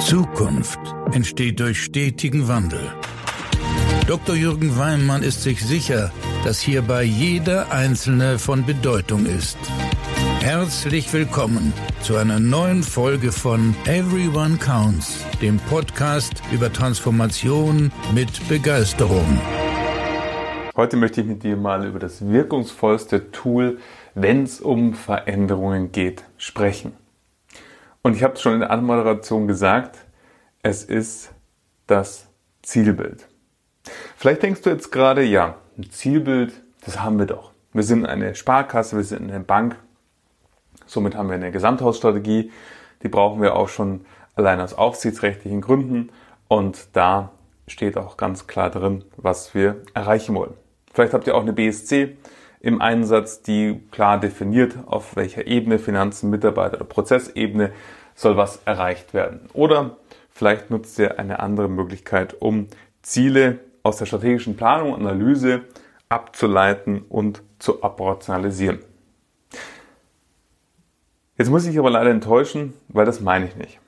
Zukunft entsteht durch stetigen Wandel. Dr. Jürgen Weimann ist sich sicher, dass hierbei jeder Einzelne von Bedeutung ist. Herzlich willkommen zu einer neuen Folge von Everyone Counts, dem Podcast über Transformation mit Begeisterung. Heute möchte ich mit dir mal über das wirkungsvollste Tool, wenn es um Veränderungen geht, sprechen. Und ich habe es schon in der Anmoderation gesagt, es ist das Zielbild. Vielleicht denkst du jetzt gerade, ja, ein Zielbild, das haben wir doch. Wir sind eine Sparkasse, wir sind eine Bank, somit haben wir eine Gesamthausstrategie, die brauchen wir auch schon allein aus aufsichtsrechtlichen Gründen und da steht auch ganz klar drin, was wir erreichen wollen. Vielleicht habt ihr auch eine BSC im Einsatz, die klar definiert, auf welcher Ebene Finanzen, Mitarbeiter oder Prozessebene soll was erreicht werden. Oder vielleicht nutzt ihr eine andere Möglichkeit, um Ziele aus der strategischen Planung und Analyse abzuleiten und zu operationalisieren. Jetzt muss ich aber leider enttäuschen, weil das meine ich nicht.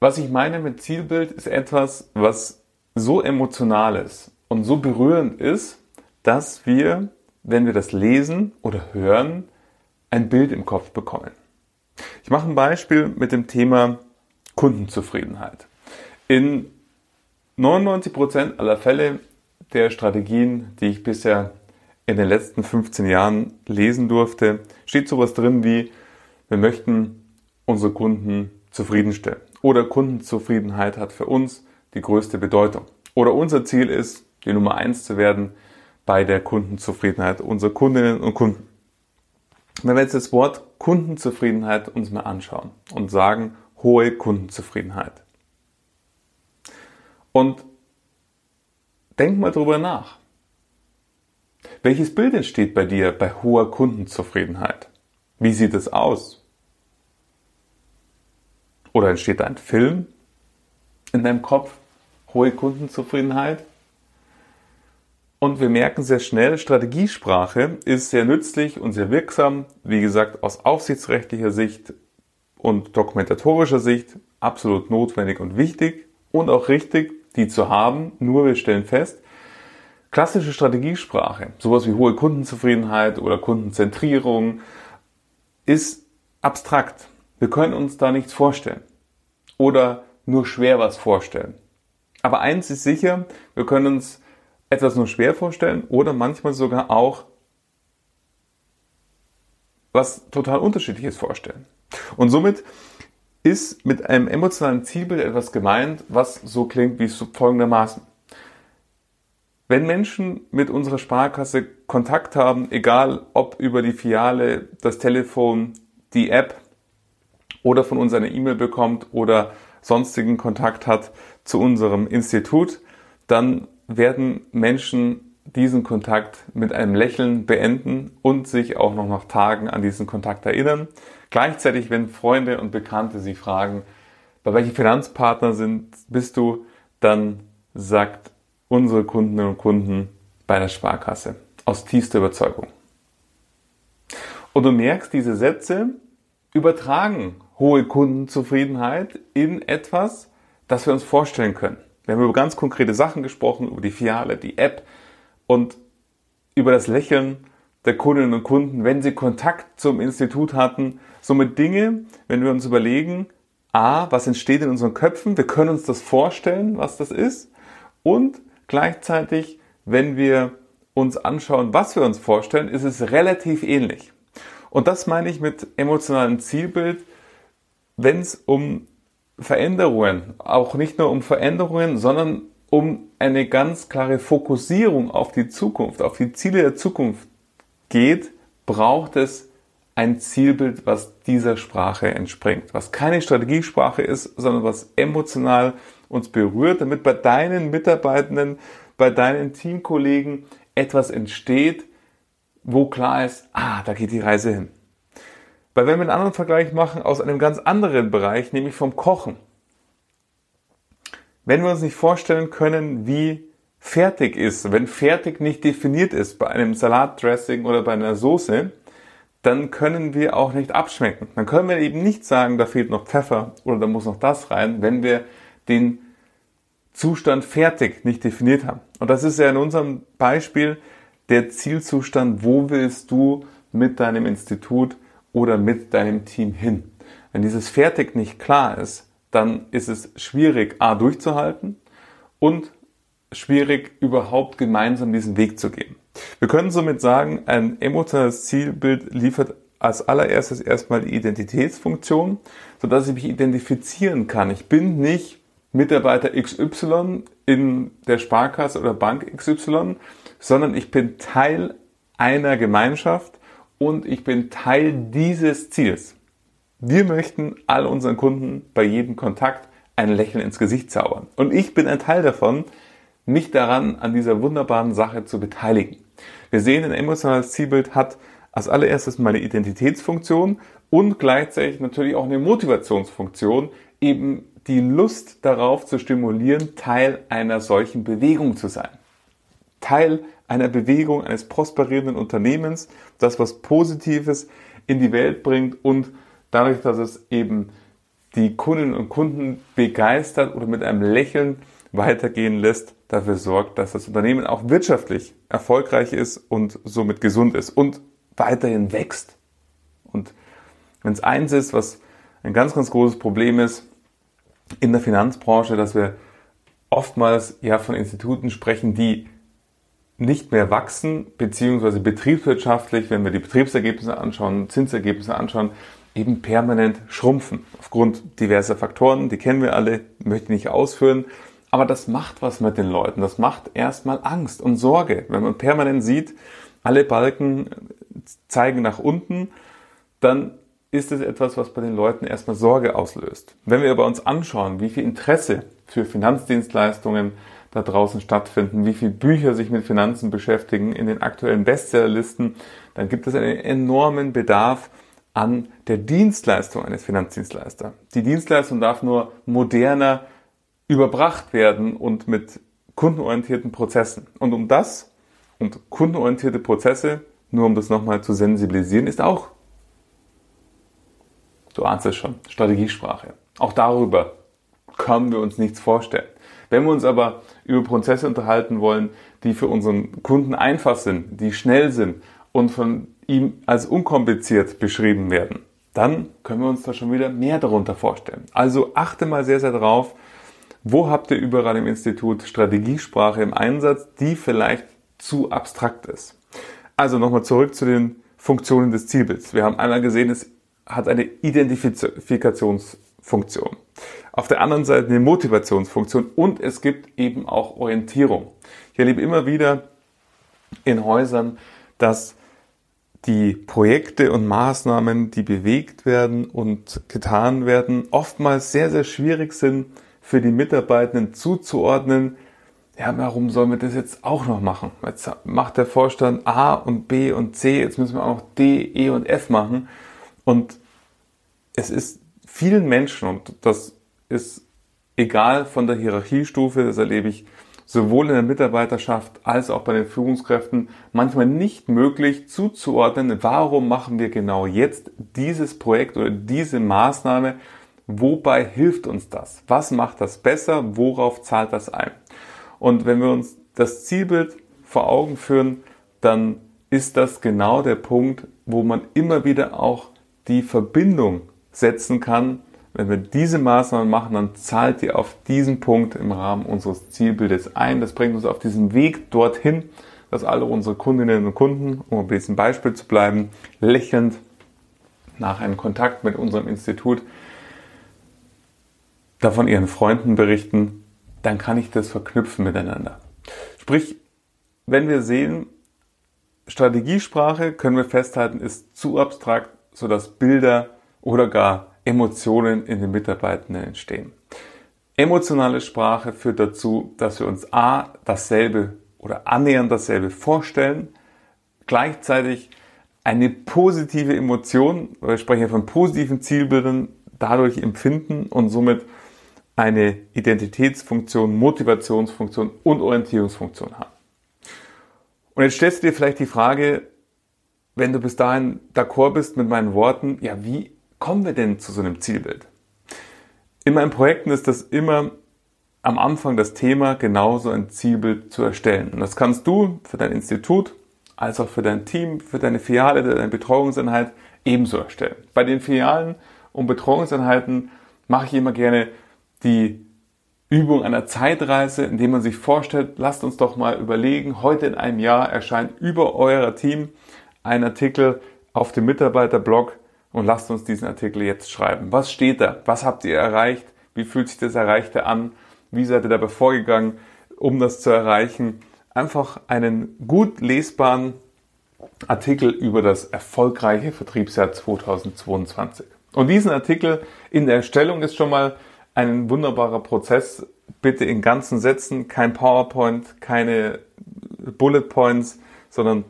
Was ich meine mit Zielbild ist etwas, was so emotional ist und so berührend ist, dass wir, wenn wir das lesen oder hören, ein Bild im Kopf bekommen. Ich mache ein Beispiel mit dem Thema Kundenzufriedenheit. In 99% aller Fälle der Strategien, die ich bisher in den letzten 15 Jahren lesen durfte, steht sowas drin wie, wir möchten unsere Kunden zufriedenstellen. Oder Kundenzufriedenheit hat für uns die größte Bedeutung. Oder unser Ziel ist, die Nummer eins zu werden bei der Kundenzufriedenheit unserer Kundinnen und Kunden. Wenn wir jetzt das Wort Kundenzufriedenheit uns mal anschauen und sagen, hohe Kundenzufriedenheit. Und denk mal drüber nach. Welches Bild entsteht bei dir bei hoher Kundenzufriedenheit? Wie sieht es aus? Oder entsteht ein Film in deinem Kopf? Hohe Kundenzufriedenheit? Und wir merken sehr schnell, Strategiesprache ist sehr nützlich und sehr wirksam. Wie gesagt, aus aufsichtsrechtlicher Sicht und dokumentatorischer Sicht absolut notwendig und wichtig und auch richtig, die zu haben. Nur wir stellen fest, klassische Strategiesprache, sowas wie hohe Kundenzufriedenheit oder Kundenzentrierung, ist abstrakt. Wir können uns da nichts vorstellen oder nur schwer was vorstellen. Aber eins ist sicher, wir können uns etwas nur schwer vorstellen oder manchmal sogar auch was total unterschiedliches vorstellen. Und somit ist mit einem emotionalen Zielbild etwas gemeint, was so klingt wie folgendermaßen. Wenn Menschen mit unserer Sparkasse Kontakt haben, egal ob über die Filiale, das Telefon, die App oder von uns eine E-Mail bekommt oder sonstigen Kontakt hat zu unserem Institut, dann werden Menschen diesen Kontakt mit einem Lächeln beenden und sich auch noch nach Tagen an diesen Kontakt erinnern. Gleichzeitig, wenn Freunde und Bekannte sie fragen, bei welchen Finanzpartner sind, bist du, dann sagt unsere Kundinnen und Kunden bei der Sparkasse aus tiefster Überzeugung. Und du merkst, diese Sätze übertragen hohe Kundenzufriedenheit in etwas, das wir uns vorstellen können. Wir haben über ganz konkrete Sachen gesprochen, über die Filiale, die App und über das Lächeln der Kundinnen und Kunden, wenn sie Kontakt zum Institut hatten. Somit Dinge, wenn wir uns überlegen, a, was entsteht in unseren Köpfen, wir können uns das vorstellen, was das ist und gleichzeitig, wenn wir uns anschauen, was wir uns vorstellen, ist es relativ ähnlich. Und das meine ich mit emotionalem Zielbild, wenn es um Veränderungen, auch nicht nur um Veränderungen, sondern um eine ganz klare Fokussierung auf die Zukunft, auf die Ziele der Zukunft geht, braucht es ein Zielbild, was dieser Sprache entspringt, was keine Strategiesprache ist, sondern was emotional uns berührt, damit bei deinen Mitarbeitenden, bei deinen Teamkollegen etwas entsteht, wo klar ist, ah, da geht die Reise hin. Weil wenn wir einen anderen Vergleich machen aus einem ganz anderen Bereich, nämlich vom Kochen. Wenn wir uns nicht vorstellen können, wie fertig ist, wenn fertig nicht definiert ist bei einem Salatdressing oder bei einer Soße, dann können wir auch nicht abschmecken. Dann können wir eben nicht sagen, da fehlt noch Pfeffer oder da muss noch das rein, wenn wir den Zustand fertig nicht definiert haben. Und das ist ja in unserem Beispiel der Zielzustand, wo willst du mit deinem Institut oder mit deinem Team hin. Wenn dieses fertig nicht klar ist, dann ist es schwierig, A durchzuhalten und schwierig, überhaupt gemeinsam diesen Weg zu gehen. Wir können somit sagen, ein emotionales Zielbild liefert als allererstes erstmal die Identitätsfunktion, sodass ich mich identifizieren kann. Ich bin nicht Mitarbeiter XY in der Sparkasse oder Bank XY, sondern ich bin Teil einer Gemeinschaft und ich bin Teil dieses Ziels. Wir möchten all unseren Kunden bei jedem Kontakt ein Lächeln ins Gesicht zaubern. Und ich bin ein Teil davon, mich daran an dieser wunderbaren Sache zu beteiligen. Wir sehen, ein emotionales Zielbild hat als allererstes mal eine Identitätsfunktion und gleichzeitig natürlich auch eine Motivationsfunktion, eben die Lust darauf zu stimulieren, Teil einer solchen Bewegung zu sein. Teil einer Bewegung eines prosperierenden Unternehmens, das was Positives in die Welt bringt und dadurch, dass es eben die Kundinnen und Kunden begeistert oder mit einem Lächeln weitergehen lässt, dafür sorgt, dass das Unternehmen auch wirtschaftlich erfolgreich ist und somit gesund ist und weiterhin wächst. Und wenn es eins ist, was ein ganz, ganz großes Problem ist in der Finanzbranche, dass wir oftmals ja von Instituten sprechen, die nicht mehr wachsen, beziehungsweise betriebswirtschaftlich, wenn wir die Betriebsergebnisse anschauen, Zinsergebnisse anschauen, eben permanent schrumpfen. Aufgrund diverser Faktoren, die kennen wir alle, möchte ich nicht ausführen. Aber das macht was mit den Leuten. Das macht erstmal Angst und Sorge. Wenn man permanent sieht, alle Balken zeigen nach unten, dann ist es etwas, was bei den Leuten erstmal Sorge auslöst. Wenn wir aber uns anschauen, wie viel Interesse für Finanzdienstleistungen da draußen stattfinden, wie viele Bücher sich mit Finanzen beschäftigen in den aktuellen Bestsellerlisten, dann gibt es einen enormen Bedarf an der Dienstleistung eines Finanzdienstleisters. Die Dienstleistung darf nur moderner überbracht werden und mit kundenorientierten Prozessen. Und um das und kundenorientierte Prozesse, nur um das nochmal zu sensibilisieren, ist auch, du ahnst es schon, Strategiesprache. Auch darüber können wir uns nichts vorstellen. Wenn wir uns aber über Prozesse unterhalten wollen, die für unseren Kunden einfach sind, die schnell sind und von ihm als unkompliziert beschrieben werden, dann können wir uns da schon wieder mehr darunter vorstellen. Also achte mal sehr, sehr drauf, wo habt ihr überall im Institut Strategiesprache im Einsatz, die vielleicht zu abstrakt ist? Also nochmal zurück zu den Funktionen des Zielbilds. Wir haben einmal gesehen, es hat eine Identifikationsfunktion. Auf der anderen Seite eine Motivationsfunktion und es gibt eben auch Orientierung. Ich erlebe immer wieder in Häusern, dass die Projekte und Maßnahmen, die bewegt werden und getan werden, oftmals sehr, sehr schwierig sind für die Mitarbeitenden zuzuordnen. Ja, warum sollen wir das jetzt auch noch machen? Jetzt macht der Vorstand A und B und C, jetzt müssen wir auch noch D, E und F machen. Und es ist vielen Menschen, und das ist egal von der Hierarchiestufe, das erlebe ich sowohl in der Mitarbeiterschaft als auch bei den Führungskräften manchmal nicht möglich zuzuordnen, warum machen wir genau jetzt dieses Projekt oder diese Maßnahme, wobei hilft uns das? Was macht das besser? Worauf zahlt das ein? Und wenn wir uns das Zielbild vor Augen führen, dann ist das genau der Punkt, wo man immer wieder auch die Verbindung setzen kann wenn wir diese Maßnahmen machen, dann zahlt die auf diesen Punkt im Rahmen unseres Zielbildes ein. Das bringt uns auf diesen Weg dorthin, dass alle unsere Kundinnen und Kunden, um ein bisschen Beispiel zu bleiben, lächelnd nach einem Kontakt mit unserem Institut davon ihren Freunden berichten, dann kann ich das verknüpfen miteinander. Sprich, wenn wir sehen, Strategiesprache, können wir festhalten, ist zu abstrakt, sodass Bilder oder gar Emotionen in den Mitarbeitenden entstehen. Emotionale Sprache führt dazu, dass wir uns A, dasselbe oder annähernd dasselbe vorstellen, gleichzeitig eine positive Emotion, wir sprechen ja von positiven Zielbildern, dadurch empfinden und somit eine Identitätsfunktion, Motivationsfunktion und Orientierungsfunktion haben. Und jetzt stellst du dir vielleicht die Frage, wenn du bis dahin d'accord bist mit meinen Worten, ja, wie kommen wir denn zu so einem Zielbild? In meinen Projekten ist das immer am Anfang das Thema, genauso ein Zielbild zu erstellen. Und das kannst du für dein Institut, als auch für dein Team, für deine Filiale, deine Betreuungseinheit ebenso erstellen. Bei den Filialen und Betreuungseinheiten mache ich immer gerne die Übung einer Zeitreise, indem man sich vorstellt, lasst uns doch mal überlegen, heute in einem Jahr erscheint über euer Team ein Artikel auf dem Mitarbeiterblog und lasst uns diesen Artikel jetzt schreiben. Was steht da? Was habt ihr erreicht? Wie fühlt sich das Erreichte an? Wie seid ihr dabei vorgegangen, um das zu erreichen? Einfach einen gut lesbaren Artikel über das erfolgreiche Vertriebsjahr 2022. Und diesen Artikel in der Erstellung ist schon mal ein wunderbarer Prozess. Bitte in ganzen Sätzen, kein PowerPoint, keine Bullet Points, sondern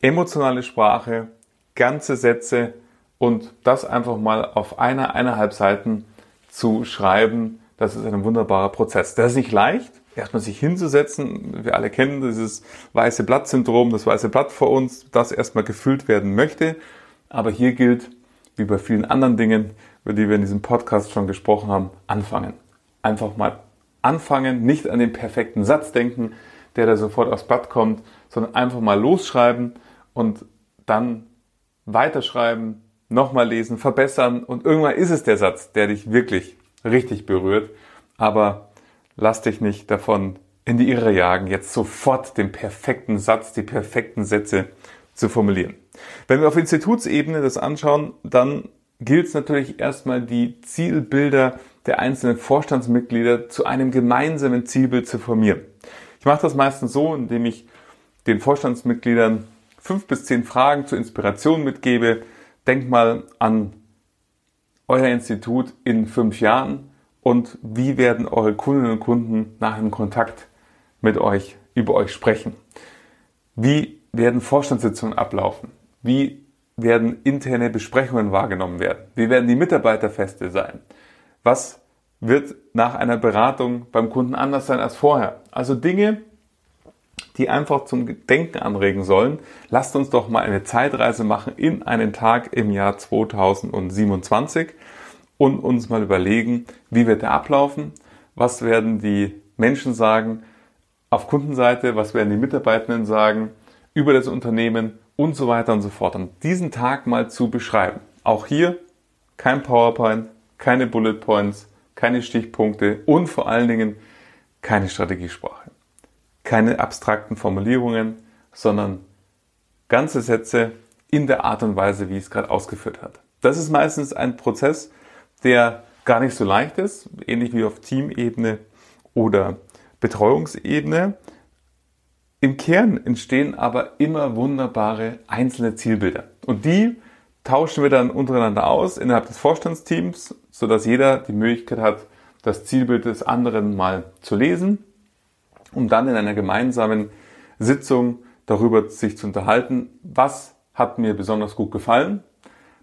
emotionale Sprache, ganze Sätze und das einfach mal auf einer, eineinhalb Seiten zu schreiben, das ist ein wunderbarer Prozess. Das ist nicht leicht, erstmal sich hinzusetzen. Wir alle kennen dieses weiße Blatt-Syndrom, das weiße Blatt vor uns, das erstmal gefüllt werden möchte. Aber hier gilt, wie bei vielen anderen Dingen, über die wir in diesem Podcast schon gesprochen haben, anfangen. Einfach mal anfangen, nicht an den perfekten Satz denken, der da sofort aufs Blatt kommt, sondern einfach mal losschreiben und dann weiterschreiben, nochmal lesen, verbessern und irgendwann ist es der Satz, der dich wirklich richtig berührt. Aber lass dich nicht davon in die Irre jagen, jetzt sofort den perfekten Satz, die perfekten Sätze zu formulieren. Wenn wir auf Institutsebene das anschauen, dann gilt es natürlich erstmal die Zielbilder der einzelnen Vorstandsmitglieder zu einem gemeinsamen Zielbild zu formieren. Ich mache das meistens so, indem ich den Vorstandsmitgliedern fünf bis zehn Fragen zur Inspiration mitgebe. Denkt mal an euer Institut in fünf Jahren und wie werden eure Kundinnen und Kunden nach dem Kontakt mit euch über euch sprechen? Wie werden Vorstandssitzungen ablaufen? Wie werden interne Besprechungen wahrgenommen werden? Wie werden die Mitarbeiterfeste sein? Was wird nach einer Beratung beim Kunden anders sein als vorher? Also Dinge, die einfach zum Denken anregen sollen. Lasst uns doch mal eine Zeitreise machen in einen Tag im Jahr 2027 und uns mal überlegen, wie wird der ablaufen, was werden die Menschen sagen auf Kundenseite, was werden die Mitarbeitenden sagen über das Unternehmen und so weiter und so fort. Und diesen Tag mal zu beschreiben. Auch hier kein PowerPoint, keine Bullet Points, keine Stichpunkte und vor allen Dingen keine Strategiesprache keine abstrakten Formulierungen, sondern ganze Sätze in der Art und Weise, wie es gerade ausgeführt hat. Das ist meistens ein Prozess, der gar nicht so leicht ist, ähnlich wie auf Teamebene oder Betreuungsebene. Im Kern entstehen aber immer wunderbare einzelne Zielbilder. Und die tauschen wir dann untereinander aus innerhalb des Vorstandsteams, sodass jeder die Möglichkeit hat, das Zielbild des anderen mal zu lesen um dann in einer gemeinsamen Sitzung darüber sich zu unterhalten, was hat mir besonders gut gefallen,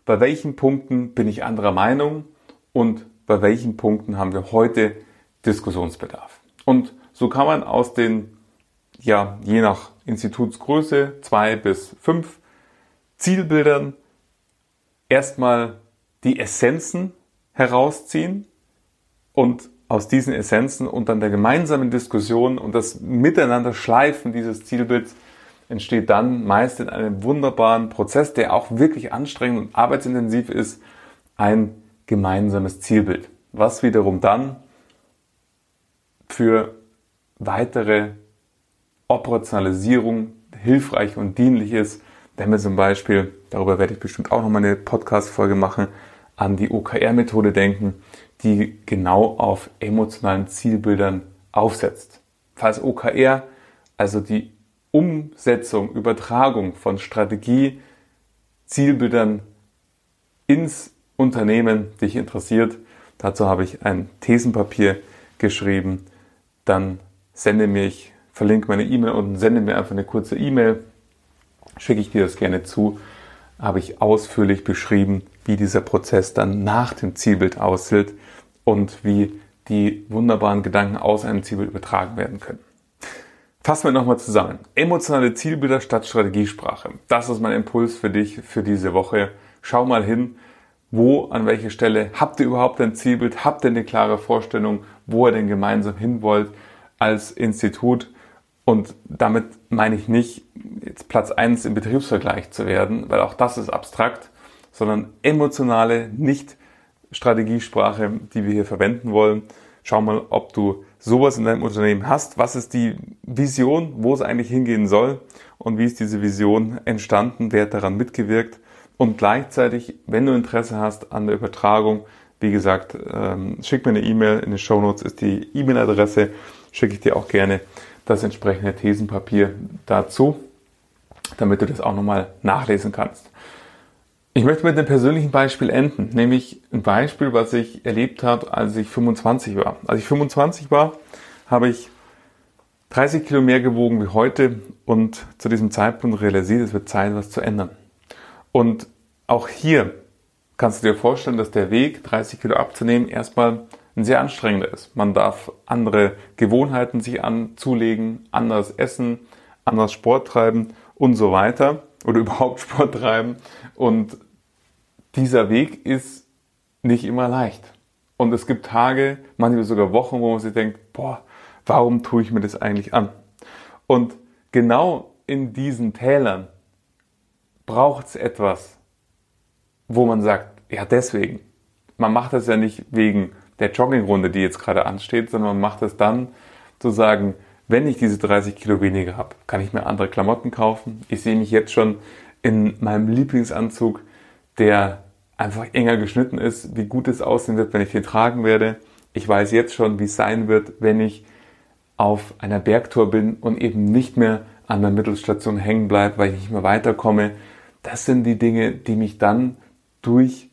bei welchen Punkten bin ich anderer Meinung und bei welchen Punkten haben wir heute Diskussionsbedarf. Und so kann man aus den, ja, je nach Institutsgröße, zwei bis fünf Zielbildern erstmal die Essenzen herausziehen und aus diesen Essenzen und dann der gemeinsamen Diskussion und das Miteinander schleifen dieses Zielbilds entsteht dann meist in einem wunderbaren Prozess, der auch wirklich anstrengend und arbeitsintensiv ist, ein gemeinsames Zielbild, was wiederum dann für weitere Operationalisierung hilfreich und dienlich ist, wenn wir zum Beispiel, darüber werde ich bestimmt auch nochmal eine Podcast-Folge machen, an die OKR-Methode denken, die genau auf emotionalen Zielbildern aufsetzt. Falls OKR, also die Umsetzung, Übertragung von Strategie, Zielbildern ins Unternehmen dich interessiert, dazu habe ich ein Thesenpapier geschrieben, dann sende mir, ich verlinke meine E-Mail und sende mir einfach eine kurze E-Mail, schicke ich dir das gerne zu, habe ich ausführlich beschrieben, wie dieser Prozess dann nach dem Zielbild aussieht und wie die wunderbaren Gedanken aus einem Zielbild übertragen werden können. Fassen wir nochmal zusammen. Emotionale Zielbilder statt Strategiesprache. Das ist mein Impuls für dich für diese Woche. Schau mal hin, wo, an welche Stelle habt ihr überhaupt ein Zielbild? Habt ihr eine klare Vorstellung, wo ihr denn gemeinsam hin wollt als Institut? Und damit meine ich nicht, jetzt Platz eins im Betriebsvergleich zu werden, weil auch das ist abstrakt, sondern emotionale, nicht Strategiesprache, die wir hier verwenden wollen. Schau mal, ob du sowas in deinem Unternehmen hast. Was ist die Vision, wo es eigentlich hingehen soll und wie ist diese Vision entstanden? Wer hat daran mitgewirkt? Und gleichzeitig, wenn du Interesse hast an der Übertragung, wie gesagt, ähm, schick mir eine E-Mail. In den Show Notes ist die E-Mail-Adresse. Schicke ich dir auch gerne das entsprechende Thesenpapier dazu, damit du das auch nochmal nachlesen kannst. Ich möchte mit einem persönlichen Beispiel enden, nämlich ein Beispiel, was ich erlebt habe, als ich 25 war. Als ich 25 war, habe ich 30 Kilo mehr gewogen wie heute und zu diesem Zeitpunkt realisiert, es wird Zeit, was zu ändern. Und auch hier kannst du dir vorstellen, dass der Weg, 30 Kilo abzunehmen, erstmal ein sehr anstrengender ist. Man darf andere Gewohnheiten sich anzulegen, anders essen, anders Sport treiben und so weiter oder überhaupt Sport treiben. Und dieser Weg ist nicht immer leicht. Und es gibt Tage, manchmal sogar Wochen, wo man sich denkt, boah, warum tue ich mir das eigentlich an? Und genau in diesen Tälern braucht es etwas, wo man sagt, ja deswegen. Man macht das ja nicht wegen der Joggingrunde, die jetzt gerade ansteht, sondern man macht es dann zu sagen, wenn ich diese 30 Kilo weniger habe, kann ich mir andere Klamotten kaufen. Ich sehe mich jetzt schon in meinem Lieblingsanzug, der einfach enger geschnitten ist, wie gut es aussehen wird, wenn ich den tragen werde. Ich weiß jetzt schon, wie es sein wird, wenn ich auf einer Bergtour bin und eben nicht mehr an der Mittelstation hängen bleibe, weil ich nicht mehr weiterkomme. Das sind die Dinge, die mich dann durch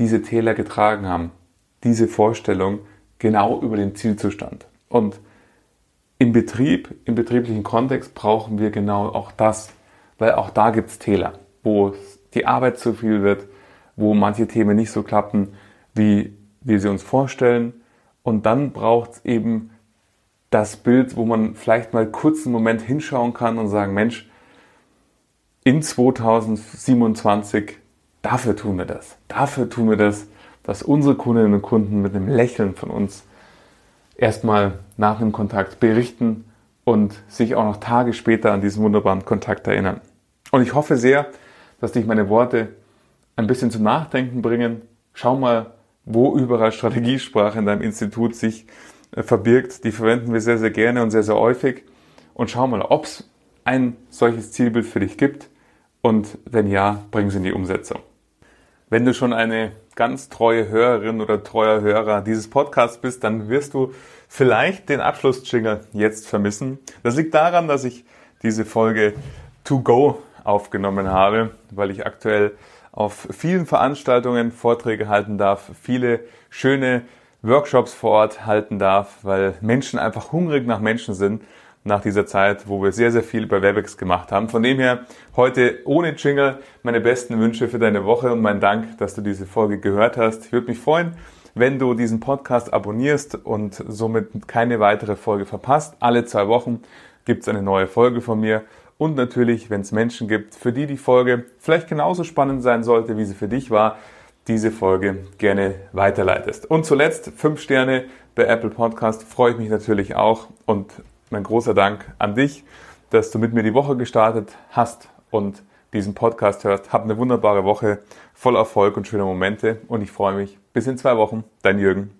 diese Täler getragen haben. Diese Vorstellung genau über den Zielzustand. Und im Betrieb, im betrieblichen Kontext brauchen wir genau auch das, weil auch da gibt es Täler, wo die Arbeit zu viel wird, wo manche Themen nicht so klappen, wie wir sie uns vorstellen. Und dann braucht es eben das Bild, wo man vielleicht mal kurz einen Moment hinschauen kann und sagen, Mensch, in 2027, dafür tun wir das. Dafür tun wir das, dass unsere Kundinnen und Kunden mit einem Lächeln von uns erstmal nach dem Kontakt berichten und sich auch noch Tage später an diesen wunderbaren Kontakt erinnern. Und ich hoffe sehr, dass dich meine Worte ein bisschen zum Nachdenken bringen. Schau mal, wo überall Strategiesprache in deinem Institut sich äh, verbirgt. Die verwenden wir sehr, sehr gerne und sehr, sehr häufig. Und schau mal, ob es ein solches Zielbild für dich gibt. Und wenn ja, bring es in die Umsetzung. Wenn du schon eine ganz treue Hörerin oder treuer Hörer dieses Podcasts bist, dann wirst du vielleicht den Abschlussjingle jetzt vermissen. Das liegt daran, dass ich diese Folge to go aufgenommen habe, weil ich aktuell auf vielen Veranstaltungen Vorträge halten darf, viele schöne Workshops vor Ort halten darf, weil Menschen einfach hungrig nach Menschen sind nach dieser Zeit, wo wir sehr, sehr viel bei Webex gemacht haben. Von dem her heute ohne Jingle meine besten Wünsche für deine Woche und mein Dank, dass du diese Folge gehört hast. Ich würde mich freuen, wenn du diesen Podcast abonnierst und somit keine weitere Folge verpasst. Alle zwei Wochen gibt es eine neue Folge von mir. Und natürlich, wenn es Menschen gibt, für die die Folge vielleicht genauso spannend sein sollte, wie sie für dich war, diese Folge gerne weiterleitest. Und zuletzt fünf Sterne bei Apple Podcast freue ich mich natürlich auch und mein großer Dank an dich, dass du mit mir die Woche gestartet hast und diesen Podcast hörst. Hab eine wunderbare Woche, voll Erfolg und schöne Momente und ich freue mich. Bis in zwei Wochen, dein Jürgen.